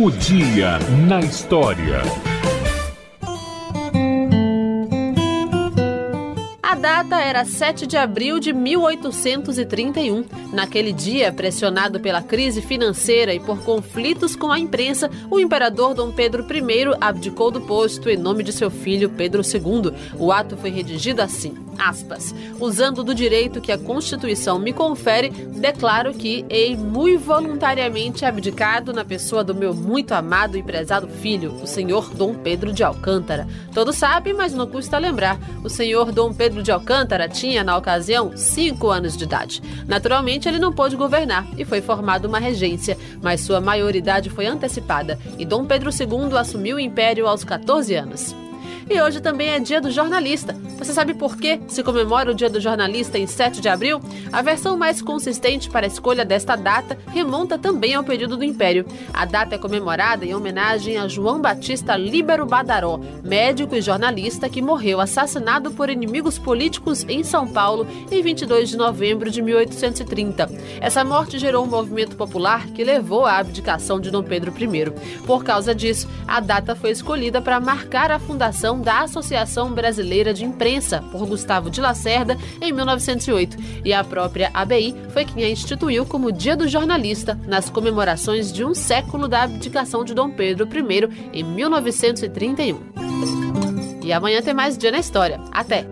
O dia na história. Data era 7 de abril de 1831. Naquele dia, pressionado pela crise financeira e por conflitos com a imprensa, o imperador Dom Pedro I abdicou do posto em nome de seu filho Pedro II. O ato foi redigido assim: aspas, usando do direito que a Constituição me confere, declaro que hei muito voluntariamente abdicado na pessoa do meu muito amado e prezado filho, o senhor Dom Pedro de Alcântara. Todos sabem, mas não custa lembrar. O senhor Dom Pedro de Alcântara tinha, na ocasião, cinco anos de idade. Naturalmente, ele não pôde governar e foi formada uma regência, mas sua maioridade foi antecipada e Dom Pedro II assumiu o império aos 14 anos. E hoje também é dia do jornalista. Você sabe por que se comemora o dia do jornalista em 7 de abril? A versão mais consistente para a escolha desta data remonta também ao período do Império. A data é comemorada em homenagem a João Batista Líbero Badaró, médico e jornalista que morreu assassinado por inimigos políticos em São Paulo em 22 de novembro de 1830. Essa morte gerou um movimento popular que levou à abdicação de Dom Pedro I. Por causa disso, a data foi escolhida para marcar a da Associação Brasileira de Imprensa, por Gustavo de Lacerda, em 1908, e a própria ABI foi quem a instituiu como Dia do Jornalista, nas comemorações de um século da abdicação de Dom Pedro I, em 1931. E amanhã tem mais Dia na História. Até!